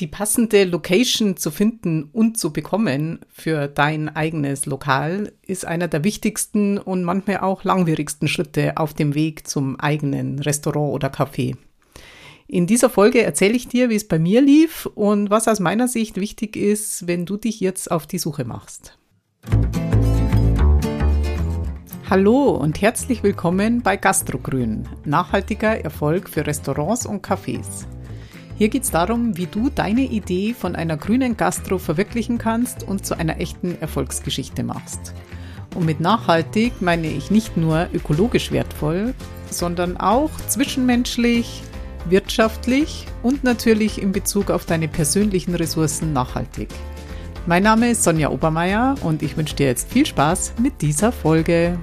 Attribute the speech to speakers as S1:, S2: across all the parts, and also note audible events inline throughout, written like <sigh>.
S1: Die passende Location zu finden und zu bekommen für dein eigenes Lokal ist einer der wichtigsten und manchmal auch langwierigsten Schritte auf dem Weg zum eigenen Restaurant oder Café. In dieser Folge erzähle ich dir, wie es bei mir lief und was aus meiner Sicht wichtig ist, wenn du dich jetzt auf die Suche machst. Hallo und herzlich willkommen bei Gastrogrün, nachhaltiger Erfolg für Restaurants und Cafés. Hier geht es darum, wie du deine Idee von einer grünen Gastro verwirklichen kannst und zu einer echten Erfolgsgeschichte machst. Und mit nachhaltig meine ich nicht nur ökologisch wertvoll, sondern auch zwischenmenschlich, wirtschaftlich und natürlich in Bezug auf deine persönlichen Ressourcen nachhaltig. Mein Name ist Sonja Obermeier und ich wünsche dir jetzt viel Spaß mit dieser Folge.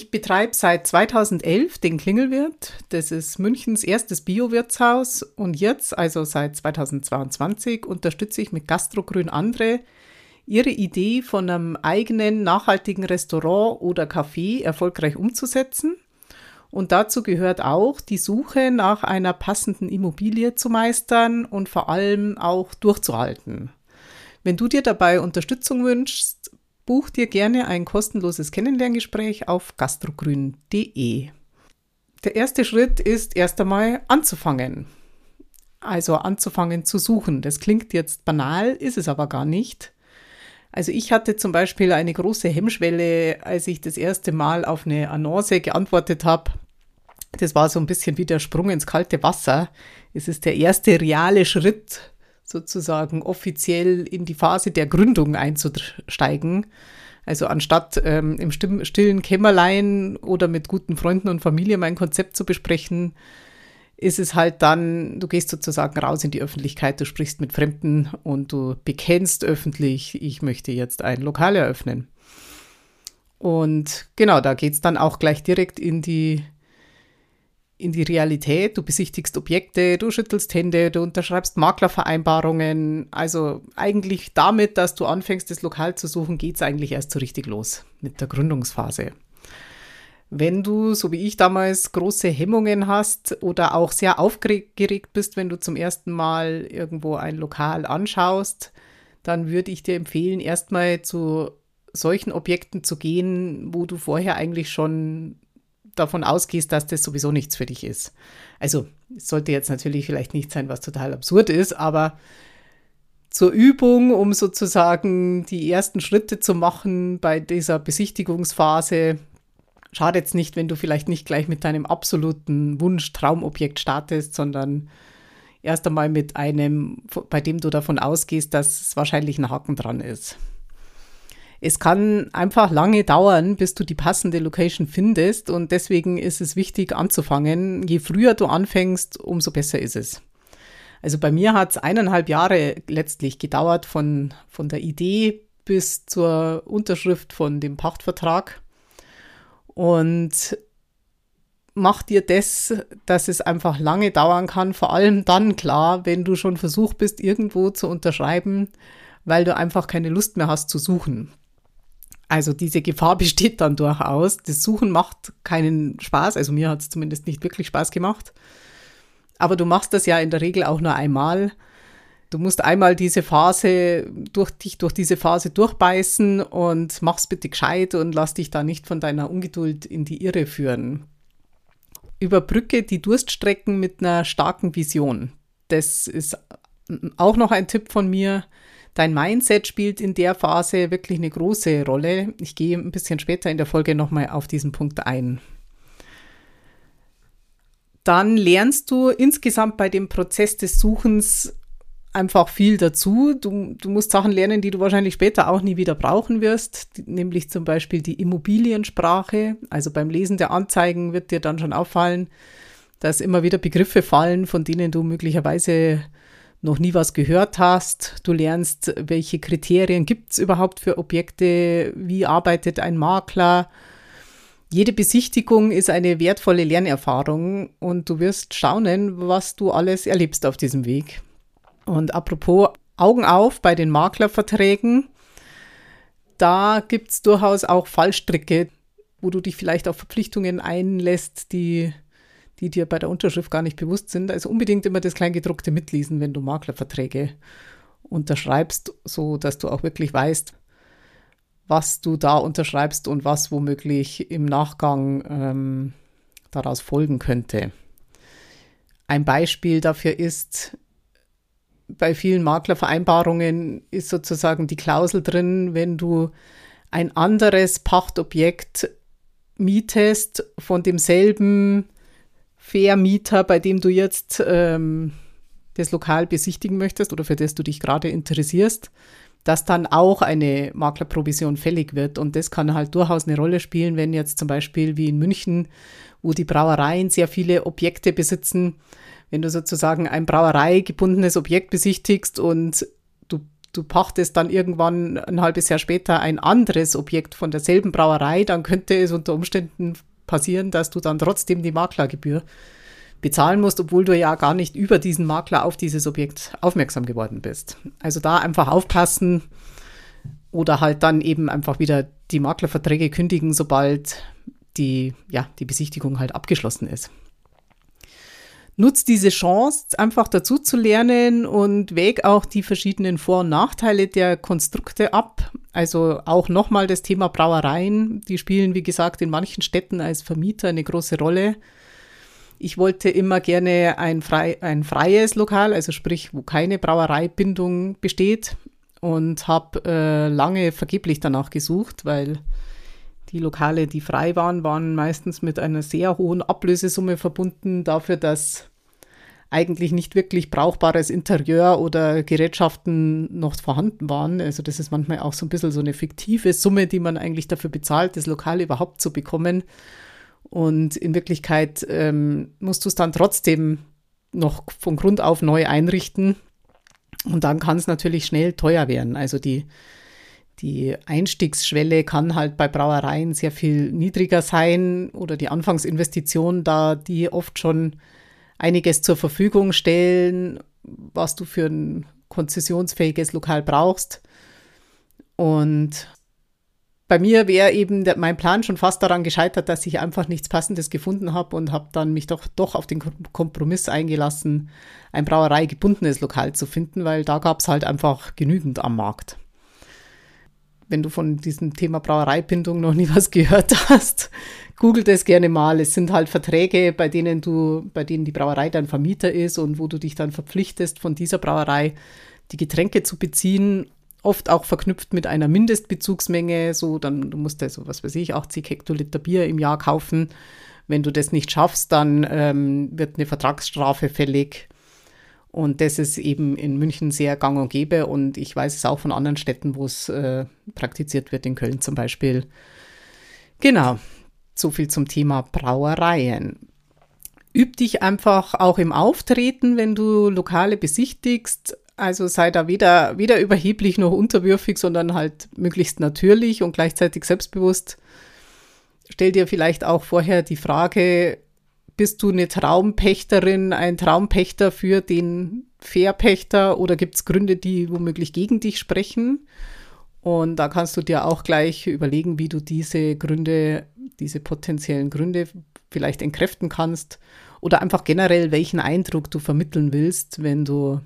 S1: Ich betreibe seit 2011 den Klingelwirt. Das ist Münchens erstes Bio-Wirtshaus. Und jetzt, also seit 2022, unterstütze ich mit Gastrogrün andere, ihre Idee von einem eigenen nachhaltigen Restaurant oder Café erfolgreich umzusetzen. Und dazu gehört auch die Suche nach einer passenden Immobilie zu meistern und vor allem auch durchzuhalten. Wenn du dir dabei Unterstützung wünschst, buch dir gerne ein kostenloses Kennenlerngespräch auf gastrogrün.de. Der erste Schritt ist erst einmal anzufangen. Also anzufangen zu suchen. Das klingt jetzt banal, ist es aber gar nicht. Also ich hatte zum Beispiel eine große Hemmschwelle, als ich das erste Mal auf eine Annonce geantwortet habe. Das war so ein bisschen wie der Sprung ins kalte Wasser. Es ist der erste reale Schritt sozusagen offiziell in die Phase der Gründung einzusteigen. Also anstatt ähm, im stillen Kämmerlein oder mit guten Freunden und Familie mein Konzept zu besprechen, ist es halt dann, du gehst sozusagen raus in die Öffentlichkeit, du sprichst mit Fremden und du bekennst öffentlich, ich möchte jetzt ein Lokal eröffnen. Und genau, da geht es dann auch gleich direkt in die in die Realität, du besichtigst Objekte, du schüttelst Hände, du unterschreibst Maklervereinbarungen. Also eigentlich damit, dass du anfängst, das Lokal zu suchen, geht es eigentlich erst so richtig los mit der Gründungsphase. Wenn du, so wie ich damals, große Hemmungen hast oder auch sehr aufgeregt bist, wenn du zum ersten Mal irgendwo ein Lokal anschaust, dann würde ich dir empfehlen, erstmal zu solchen Objekten zu gehen, wo du vorher eigentlich schon davon ausgehst, dass das sowieso nichts für dich ist. Also es sollte jetzt natürlich vielleicht nicht sein, was total absurd ist, aber zur Übung, um sozusagen die ersten Schritte zu machen bei dieser Besichtigungsphase, schadet es nicht, wenn du vielleicht nicht gleich mit deinem absoluten Wunsch-Traumobjekt startest, sondern erst einmal mit einem, bei dem du davon ausgehst, dass es wahrscheinlich ein Haken dran ist. Es kann einfach lange dauern, bis du die passende Location findest und deswegen ist es wichtig anzufangen. Je früher du anfängst, umso besser ist es. Also bei mir hat es eineinhalb Jahre letztlich gedauert von, von der Idee bis zur Unterschrift von dem Pachtvertrag. Und mach dir das, dass es einfach lange dauern kann, vor allem dann klar, wenn du schon versucht bist, irgendwo zu unterschreiben, weil du einfach keine Lust mehr hast zu suchen. Also diese Gefahr <laughs> besteht dann durchaus. Das Suchen macht keinen Spaß. Also mir hat es zumindest nicht wirklich Spaß gemacht. Aber du machst das ja in der Regel auch nur einmal. Du musst einmal diese Phase durch dich durch diese Phase durchbeißen und mach's bitte gescheit und lass dich da nicht von deiner Ungeduld in die Irre führen. Überbrücke die Durststrecken mit einer starken Vision. Das ist auch noch ein Tipp von mir. Dein Mindset spielt in der Phase wirklich eine große Rolle. Ich gehe ein bisschen später in der Folge nochmal auf diesen Punkt ein. Dann lernst du insgesamt bei dem Prozess des Suchens einfach viel dazu. Du, du musst Sachen lernen, die du wahrscheinlich später auch nie wieder brauchen wirst, nämlich zum Beispiel die Immobiliensprache. Also beim Lesen der Anzeigen wird dir dann schon auffallen, dass immer wieder Begriffe fallen, von denen du möglicherweise noch nie was gehört hast. Du lernst, welche Kriterien gibt es überhaupt für Objekte, wie arbeitet ein Makler. Jede Besichtigung ist eine wertvolle Lernerfahrung und du wirst staunen, was du alles erlebst auf diesem Weg. Und apropos Augen auf bei den Maklerverträgen, da gibt es durchaus auch Fallstricke. wo du dich vielleicht auf Verpflichtungen einlässt, die, die dir bei der Unterschrift gar nicht bewusst sind. Also unbedingt immer das Kleingedruckte mitlesen, wenn du Maklerverträge unterschreibst, so dass du auch wirklich weißt, was du da unterschreibst und was womöglich im Nachgang ähm, daraus folgen könnte. Ein Beispiel dafür ist, bei vielen Maklervereinbarungen ist sozusagen die Klausel drin, wenn du ein anderes Pachtobjekt mietest von demselben Vermieter, bei dem du jetzt ähm, das Lokal besichtigen möchtest oder für das du dich gerade interessierst, dass dann auch eine Maklerprovision fällig wird. Und das kann halt durchaus eine Rolle spielen, wenn jetzt zum Beispiel wie in München, wo die Brauereien sehr viele Objekte besitzen, wenn du sozusagen ein brauereigebundenes Objekt besichtigst und du, du pachtest dann irgendwann ein halbes Jahr später ein anderes Objekt von derselben Brauerei, dann könnte es unter Umständen passieren, dass du dann trotzdem die Maklergebühr bezahlen musst, obwohl du ja gar nicht über diesen Makler auf dieses Objekt aufmerksam geworden bist. Also da einfach aufpassen oder halt dann eben einfach wieder die Maklerverträge kündigen, sobald die, ja, die Besichtigung halt abgeschlossen ist. Nutz diese Chance, einfach dazu zu lernen und wäg auch die verschiedenen Vor- und Nachteile der Konstrukte ab. Also auch nochmal das Thema Brauereien. Die spielen, wie gesagt, in manchen Städten als Vermieter eine große Rolle. Ich wollte immer gerne ein, frei, ein freies Lokal, also sprich, wo keine Brauereibindung besteht und habe äh, lange vergeblich danach gesucht, weil die Lokale, die frei waren, waren meistens mit einer sehr hohen Ablösesumme verbunden dafür, dass eigentlich nicht wirklich brauchbares Interieur oder Gerätschaften noch vorhanden waren. Also das ist manchmal auch so ein bisschen so eine fiktive Summe, die man eigentlich dafür bezahlt, das Lokal überhaupt zu bekommen. Und in Wirklichkeit ähm, musst du es dann trotzdem noch von Grund auf neu einrichten. Und dann kann es natürlich schnell teuer werden. Also die, die Einstiegsschwelle kann halt bei Brauereien sehr viel niedriger sein oder die Anfangsinvestition, da die oft schon einiges zur Verfügung stellen, was du für ein konzessionsfähiges Lokal brauchst. Und bei mir wäre eben der, mein Plan schon fast daran gescheitert, dass ich einfach nichts Passendes gefunden habe und habe dann mich doch, doch auf den Kompromiss eingelassen, ein brauereigebundenes Lokal zu finden, weil da gab es halt einfach genügend am Markt. Wenn du von diesem Thema Brauereibindung noch nie was gehört <laughs> hast, google das gerne mal. Es sind halt Verträge, bei denen du, bei denen die Brauerei dein Vermieter ist und wo du dich dann verpflichtest, von dieser Brauerei die Getränke zu beziehen oft auch verknüpft mit einer Mindestbezugsmenge. So, dann du musst ja so, was weiß ich, 80 Hektoliter Bier im Jahr kaufen. Wenn du das nicht schaffst, dann ähm, wird eine Vertragsstrafe fällig. Und das ist eben in München sehr gang und gäbe. Und ich weiß es auch von anderen Städten, wo es äh, praktiziert wird, in Köln zum Beispiel. Genau, so viel zum Thema Brauereien. Üb dich einfach auch im Auftreten, wenn du Lokale besichtigst. Also sei da weder, weder überheblich noch unterwürfig, sondern halt möglichst natürlich und gleichzeitig selbstbewusst. Stell dir vielleicht auch vorher die Frage, bist du eine Traumpächterin, ein Traumpächter für den Verpächter oder gibt es Gründe, die womöglich gegen dich sprechen? Und da kannst du dir auch gleich überlegen, wie du diese Gründe, diese potenziellen Gründe vielleicht entkräften kannst oder einfach generell, welchen Eindruck du vermitteln willst, wenn du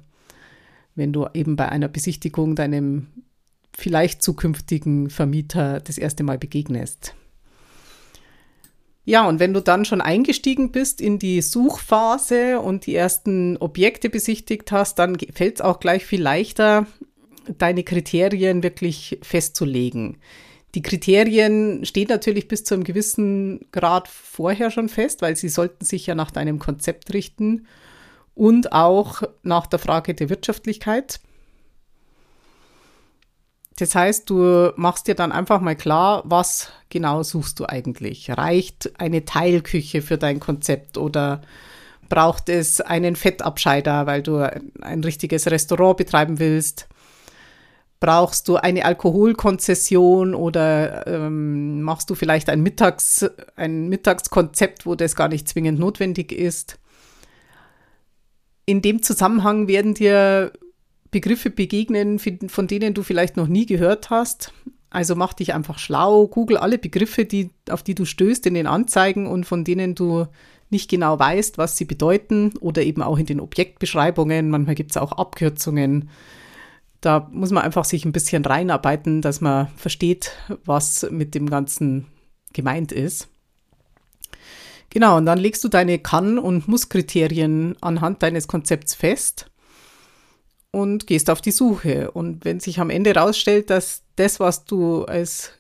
S1: wenn du eben bei einer Besichtigung deinem vielleicht zukünftigen Vermieter das erste Mal begegnest. Ja, und wenn du dann schon eingestiegen bist in die Suchphase und die ersten Objekte besichtigt hast, dann fällt es auch gleich viel leichter, deine Kriterien wirklich festzulegen. Die Kriterien stehen natürlich bis zu einem gewissen Grad vorher schon fest, weil sie sollten sich ja nach deinem Konzept richten und auch nach der Frage der Wirtschaftlichkeit. Das heißt, du machst dir dann einfach mal klar, was genau suchst du eigentlich? Reicht eine Teilküche für dein Konzept oder braucht es einen Fettabscheider, weil du ein richtiges Restaurant betreiben willst? Brauchst du eine Alkoholkonzession oder ähm, machst du vielleicht ein, Mittags, ein Mittagskonzept, wo das gar nicht zwingend notwendig ist? in dem Zusammenhang werden dir Begriffe begegnen, von denen du vielleicht noch nie gehört hast. Also mach dich einfach schlau, google alle Begriffe, die, auf die du stößt in den Anzeigen und von denen du nicht genau weißt, was sie bedeuten oder eben auch in den Objektbeschreibungen. Manchmal gibt es auch Abkürzungen. Da muss man einfach sich ein bisschen reinarbeiten, dass man versteht, was mit dem Ganzen gemeint ist. Genau, und dann legst du deine Kann- und Muss-Kriterien anhand deines Konzepts fest und gehst auf die Suche. Und wenn sich am Ende herausstellt, dass das, was du als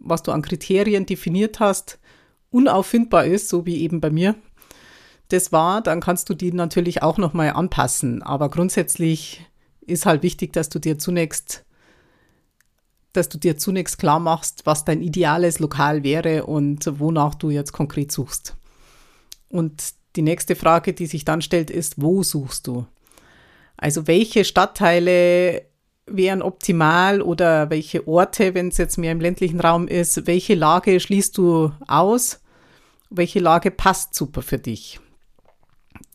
S1: was du an Kriterien definiert hast, unauffindbar ist, so wie eben bei mir das war, dann kannst du die natürlich auch nochmal anpassen. Aber grundsätzlich ist halt wichtig, dass du dir zunächst, dass du dir zunächst klar machst, was dein ideales Lokal wäre und wonach du jetzt konkret suchst. Und die nächste Frage, die sich dann stellt, ist, wo suchst du? Also welche Stadtteile wären optimal oder welche Orte, wenn es jetzt mehr im ländlichen Raum ist, welche Lage schließt du aus? Welche Lage passt super für dich?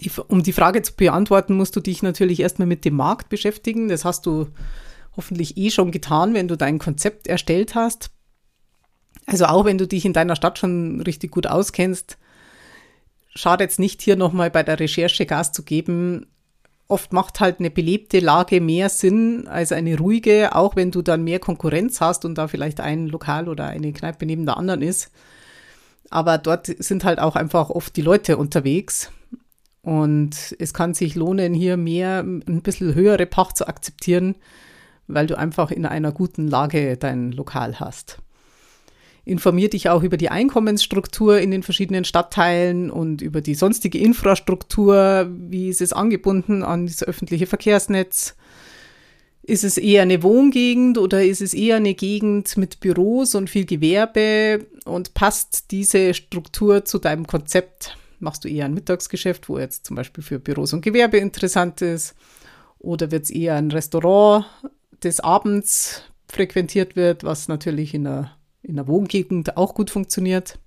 S1: Die, um die Frage zu beantworten, musst du dich natürlich erstmal mit dem Markt beschäftigen. Das hast du hoffentlich eh schon getan, wenn du dein Konzept erstellt hast. Also auch wenn du dich in deiner Stadt schon richtig gut auskennst, schadet jetzt nicht, hier nochmal bei der Recherche Gas zu geben. Oft macht halt eine belebte Lage mehr Sinn als eine ruhige, auch wenn du dann mehr Konkurrenz hast und da vielleicht ein Lokal oder eine Kneipe neben der anderen ist. Aber dort sind halt auch einfach oft die Leute unterwegs. Und es kann sich lohnen, hier mehr, ein bisschen höhere Pacht zu akzeptieren, weil du einfach in einer guten Lage dein Lokal hast. Informier dich auch über die Einkommensstruktur in den verschiedenen Stadtteilen und über die sonstige Infrastruktur. Wie ist es angebunden an das öffentliche Verkehrsnetz? Ist es eher eine Wohngegend oder ist es eher eine Gegend mit Büros und viel Gewerbe? Und passt diese Struktur zu deinem Konzept? Machst du eher ein Mittagsgeschäft, wo jetzt zum Beispiel für Büros und Gewerbe interessant ist? Oder wird es eher ein Restaurant, das abends frequentiert wird, was natürlich in der, in der Wohngegend auch gut funktioniert?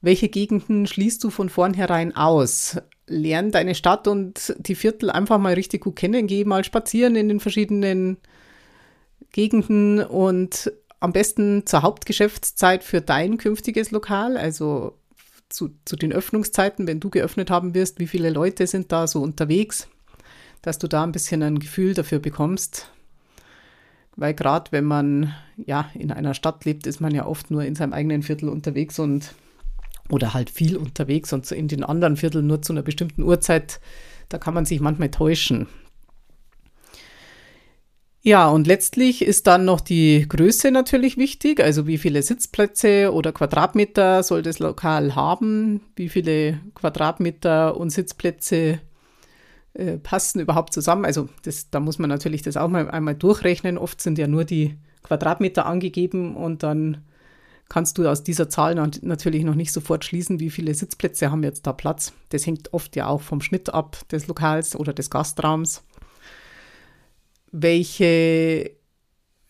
S1: Welche Gegenden schließt du von vornherein aus? lern deine Stadt und die Viertel einfach mal richtig gut kennen. Geh mal spazieren in den verschiedenen Gegenden und am besten zur Hauptgeschäftszeit für dein künftiges Lokal, also zu, zu den Öffnungszeiten, wenn du geöffnet haben wirst, wie viele Leute sind da so unterwegs, dass du da ein bisschen ein Gefühl dafür bekommst. Weil gerade wenn man ja in einer Stadt lebt, ist man ja oft nur in seinem eigenen Viertel unterwegs und oder halt viel unterwegs und in den anderen Vierteln nur zu einer bestimmten Uhrzeit, da kann man sich manchmal täuschen. Ja, und letztlich ist dann noch die Größe natürlich wichtig, also wie viele Sitzplätze oder Quadratmeter soll das Lokal haben, wie viele Quadratmeter und Sitzplätze äh, passen überhaupt zusammen. Also das, da muss man natürlich das auch mal einmal durchrechnen. Oft sind ja nur die Quadratmeter angegeben und dann kannst du aus dieser Zahl natürlich noch nicht sofort schließen, wie viele Sitzplätze haben jetzt da Platz. Das hängt oft ja auch vom Schnitt ab des Lokals oder des Gastraums. Welche,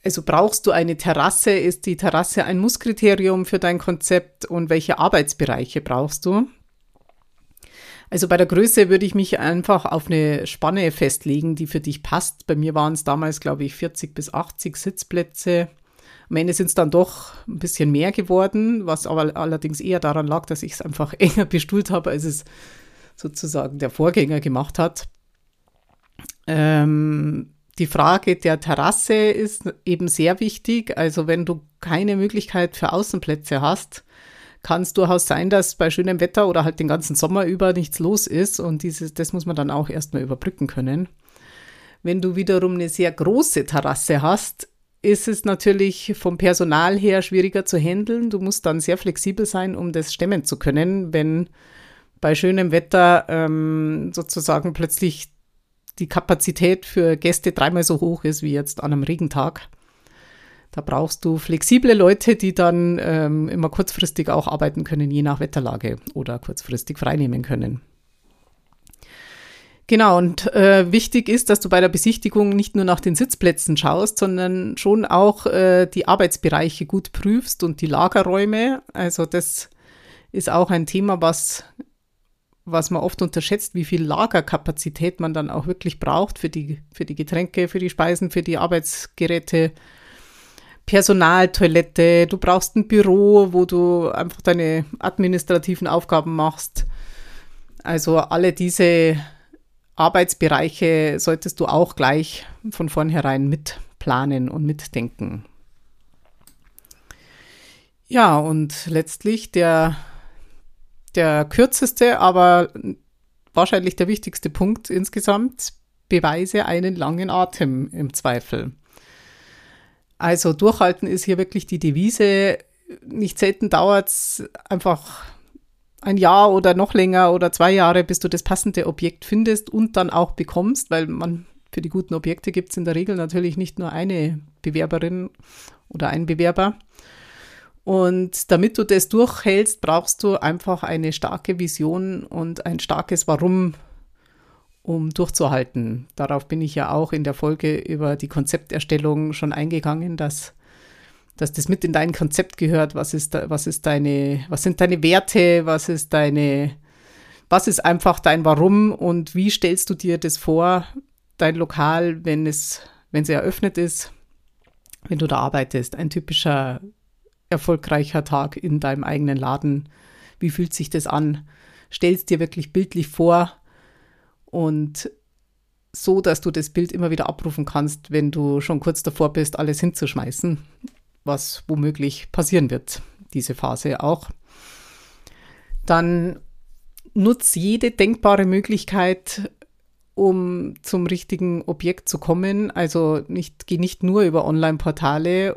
S1: also brauchst du eine Terrasse? Ist die Terrasse ein Musskriterium für dein Konzept und welche Arbeitsbereiche brauchst du? Also bei der Größe würde ich mich einfach auf eine Spanne festlegen, die für dich passt. Bei mir waren es damals, glaube ich, 40 bis 80 Sitzplätze. Am Ende sind es dann doch ein bisschen mehr geworden, was aber allerdings eher daran lag, dass ich es einfach <laughs> enger bestuhlt habe, als es sozusagen der Vorgänger gemacht hat. Ähm, die Frage der Terrasse ist eben sehr wichtig. Also wenn du keine Möglichkeit für Außenplätze hast, kann es durchaus sein, dass bei schönem Wetter oder halt den ganzen Sommer über nichts los ist und dieses, das muss man dann auch erstmal überbrücken können. Wenn du wiederum eine sehr große Terrasse hast, ist es natürlich vom Personal her schwieriger zu handeln. Du musst dann sehr flexibel sein, um das stemmen zu können, wenn bei schönem Wetter ähm, sozusagen plötzlich die Kapazität für Gäste dreimal so hoch ist wie jetzt an einem Regentag. Da brauchst du flexible Leute, die dann ähm, immer kurzfristig auch arbeiten können, je nach Wetterlage oder kurzfristig freinehmen können. Genau, und äh, wichtig ist, dass du bei der Besichtigung nicht nur nach den Sitzplätzen schaust, sondern schon auch äh, die Arbeitsbereiche gut prüfst und die Lagerräume. Also das ist auch ein Thema, was, was man oft unterschätzt, wie viel Lagerkapazität man dann auch wirklich braucht für die, für die Getränke, für die Speisen, für die Arbeitsgeräte. Personaltoilette, du brauchst ein Büro, wo du einfach deine administrativen Aufgaben machst. Also alle diese Arbeitsbereiche solltest du auch gleich von vornherein mitplanen und mitdenken. Ja, und letztlich der, der kürzeste, aber wahrscheinlich der wichtigste Punkt insgesamt, beweise einen langen Atem im Zweifel. Also durchhalten ist hier wirklich die Devise. Nicht selten dauert es einfach ein Jahr oder noch länger oder zwei Jahre, bis du das passende Objekt findest und dann auch bekommst, weil man für die guten Objekte gibt es in der Regel natürlich nicht nur eine Bewerberin oder einen Bewerber. Und damit du das durchhältst, brauchst du einfach eine starke Vision und ein starkes Warum, um durchzuhalten. Darauf bin ich ja auch in der Folge über die Konzepterstellung schon eingegangen, dass, dass das mit in dein Konzept gehört. Was ist, was ist deine, was sind deine Werte? Was ist deine, was ist einfach dein Warum und wie stellst du dir das vor, dein Lokal, wenn es, wenn es eröffnet ist, wenn du da arbeitest? Ein typischer erfolgreicher Tag in deinem eigenen Laden? Wie fühlt sich das an? Stellst dir wirklich bildlich vor und so, dass du das Bild immer wieder abrufen kannst, wenn du schon kurz davor bist, alles hinzuschmeißen, was womöglich passieren wird, diese Phase auch. Dann nutz jede denkbare Möglichkeit, um zum richtigen Objekt zu kommen. Also nicht, geh nicht nur über Online-Portale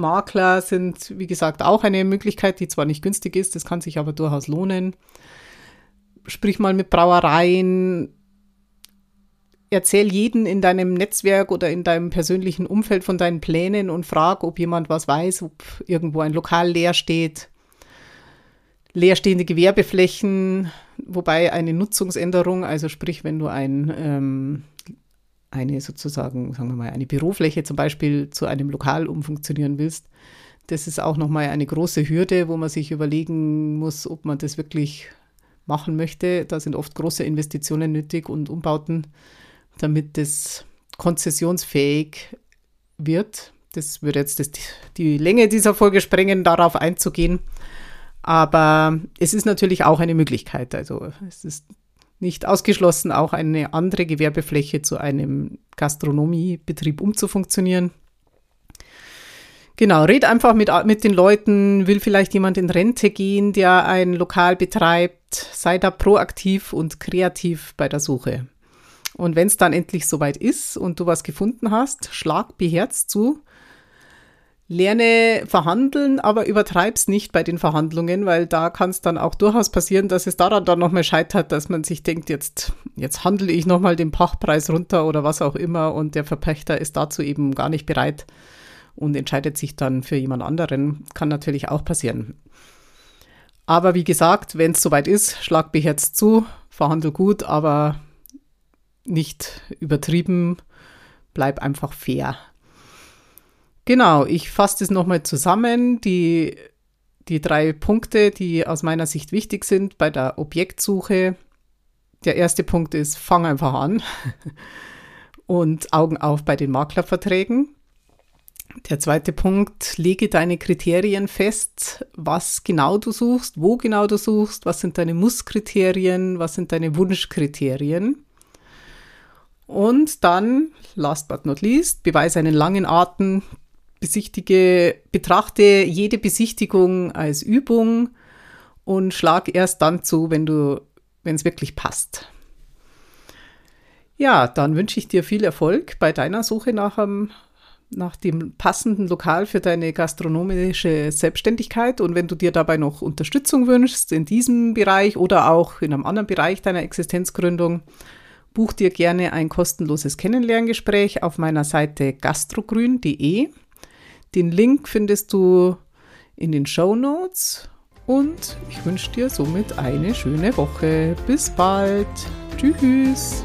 S1: Makler sind, wie gesagt, auch eine Möglichkeit, die zwar nicht günstig ist, das kann sich aber durchaus lohnen. Sprich mal mit Brauereien. Erzähl jeden in deinem Netzwerk oder in deinem persönlichen Umfeld von deinen Plänen und frag, ob jemand was weiß, ob irgendwo ein Lokal leer steht. Leerstehende Gewerbeflächen, wobei eine Nutzungsänderung, also sprich, wenn du ein ähm, eine sozusagen, sagen wir mal, eine Bürofläche zum Beispiel zu einem Lokal umfunktionieren willst, das ist auch nochmal eine große Hürde, wo man sich überlegen muss, ob man das wirklich machen möchte. Da sind oft große Investitionen nötig und Umbauten, damit das konzessionsfähig wird. Das würde jetzt das, die Länge dieser Folge sprengen, darauf einzugehen. Aber es ist natürlich auch eine Möglichkeit. Also es ist nicht ausgeschlossen, auch eine andere Gewerbefläche zu einem Gastronomiebetrieb umzufunktionieren. Genau, red einfach mit, mit den Leuten, will vielleicht jemand in Rente gehen, der ein Lokal betreibt, sei da proaktiv und kreativ bei der Suche. Und wenn es dann endlich soweit ist und du was gefunden hast, schlag beherzt zu Lerne verhandeln, aber übertreib's nicht bei den Verhandlungen, weil da kann es dann auch durchaus passieren, dass es daran dann nochmal scheitert, dass man sich denkt, jetzt, jetzt handle ich nochmal den Pachtpreis runter oder was auch immer und der Verpächter ist dazu eben gar nicht bereit und entscheidet sich dann für jemand anderen. Kann natürlich auch passieren. Aber wie gesagt, wenn es soweit ist, schlag beherzt zu, verhandel gut, aber nicht übertrieben, bleib einfach fair. Genau, ich fasse das nochmal zusammen. Die, die drei Punkte, die aus meiner Sicht wichtig sind bei der Objektsuche. Der erste Punkt ist, fang einfach an <laughs> und Augen auf bei den Maklerverträgen. Der zweite Punkt, lege deine Kriterien fest, was genau du suchst, wo genau du suchst, was sind deine Musskriterien, was sind deine Wunschkriterien. Und dann, last but not least, beweise einen langen Atem, besichtige, betrachte jede Besichtigung als Übung und schlag erst dann zu, wenn du, wenn es wirklich passt. Ja, dann wünsche ich dir viel Erfolg bei deiner Suche nach, einem, nach dem passenden Lokal für deine gastronomische Selbstständigkeit. Und wenn du dir dabei noch Unterstützung wünschst in diesem Bereich oder auch in einem anderen Bereich deiner Existenzgründung, buch dir gerne ein kostenloses Kennenlerngespräch auf meiner Seite gastrogrün.de. Den Link findest du in den Show Notes und ich wünsche dir somit eine schöne Woche. Bis bald. Tschüss.